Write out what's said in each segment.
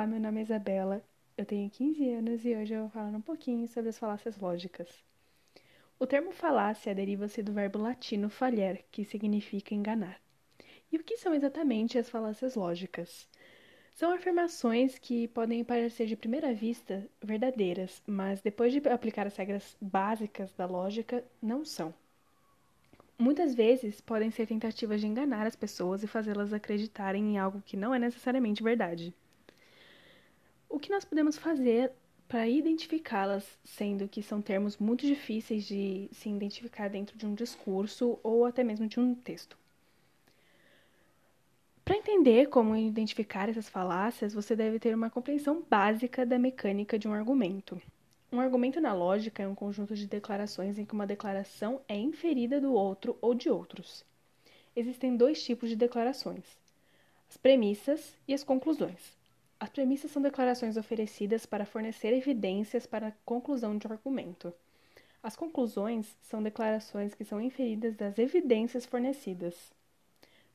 Olá, meu nome é Isabela, eu tenho 15 anos e hoje eu vou falar um pouquinho sobre as falácias lógicas. O termo falácia deriva-se do verbo latino falher, que significa enganar. E o que são exatamente as falácias lógicas? São afirmações que podem parecer de primeira vista verdadeiras, mas depois de aplicar as regras básicas da lógica, não são. Muitas vezes podem ser tentativas de enganar as pessoas e fazê-las acreditarem em algo que não é necessariamente verdade. O que nós podemos fazer para identificá-las, sendo que são termos muito difíceis de se identificar dentro de um discurso ou até mesmo de um texto? Para entender como identificar essas falácias, você deve ter uma compreensão básica da mecânica de um argumento. Um argumento na lógica é um conjunto de declarações em que uma declaração é inferida do outro ou de outros. Existem dois tipos de declarações: as premissas e as conclusões. As premissas são declarações oferecidas para fornecer evidências para a conclusão de um argumento. As conclusões são declarações que são inferidas das evidências fornecidas.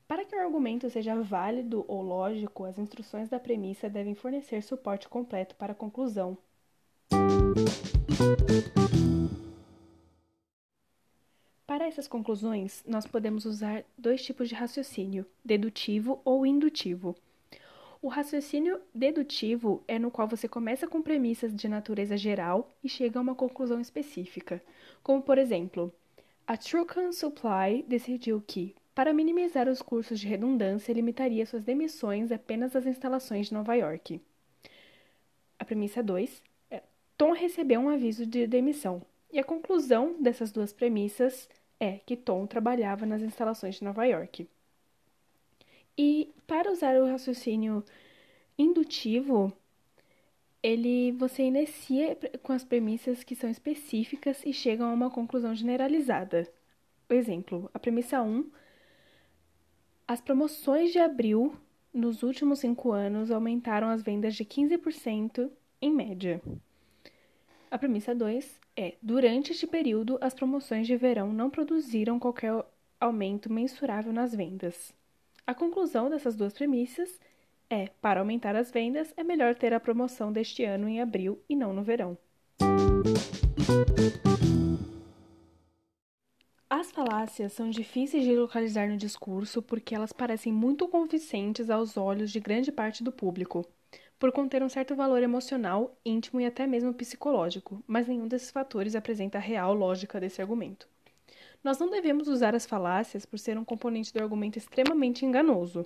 Para que um argumento seja válido ou lógico, as instruções da premissa devem fornecer suporte completo para a conclusão. Para essas conclusões, nós podemos usar dois tipos de raciocínio: dedutivo ou indutivo. O raciocínio dedutivo é no qual você começa com premissas de natureza geral e chega a uma conclusão específica, como por exemplo, a Trucan Supply decidiu que, para minimizar os custos de redundância, limitaria suas demissões apenas às instalações de Nova York. A premissa 2 é: Tom recebeu um aviso de demissão, e a conclusão dessas duas premissas é que Tom trabalhava nas instalações de Nova York. E para usar o raciocínio indutivo, ele você inicia com as premissas que são específicas e chegam a uma conclusão generalizada. Por exemplo, a premissa 1, as promoções de abril nos últimos cinco anos aumentaram as vendas de 15% em média. A premissa 2 é: durante este período, as promoções de verão não produziram qualquer aumento mensurável nas vendas. A conclusão dessas duas premissas é: para aumentar as vendas, é melhor ter a promoção deste ano em abril e não no verão. As falácias são difíceis de localizar no discurso porque elas parecem muito convincentes aos olhos de grande parte do público, por conter um certo valor emocional, íntimo e até mesmo psicológico, mas nenhum desses fatores apresenta a real lógica desse argumento. Nós não devemos usar as falácias por ser um componente do argumento extremamente enganoso.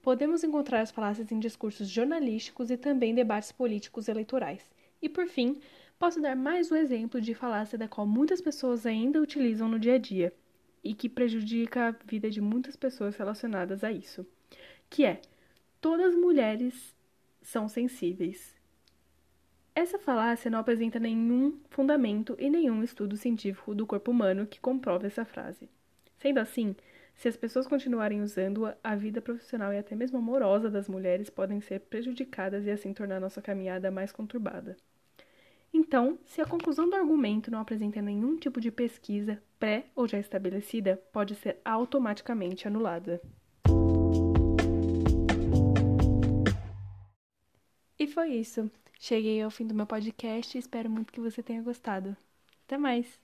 Podemos encontrar as falácias em discursos jornalísticos e também debates políticos eleitorais. E por fim, posso dar mais um exemplo de falácia da qual muitas pessoas ainda utilizam no dia a dia e que prejudica a vida de muitas pessoas relacionadas a isso, que é: todas as mulheres são sensíveis. Essa falácia não apresenta nenhum fundamento e nenhum estudo científico do corpo humano que comprove essa frase. Sendo assim, se as pessoas continuarem usando-a, a vida profissional e até mesmo amorosa das mulheres podem ser prejudicadas e assim tornar nossa caminhada mais conturbada. Então, se a conclusão do argumento não apresenta nenhum tipo de pesquisa pré ou já estabelecida, pode ser automaticamente anulada. E foi isso. Cheguei ao fim do meu podcast e espero muito que você tenha gostado. Até mais!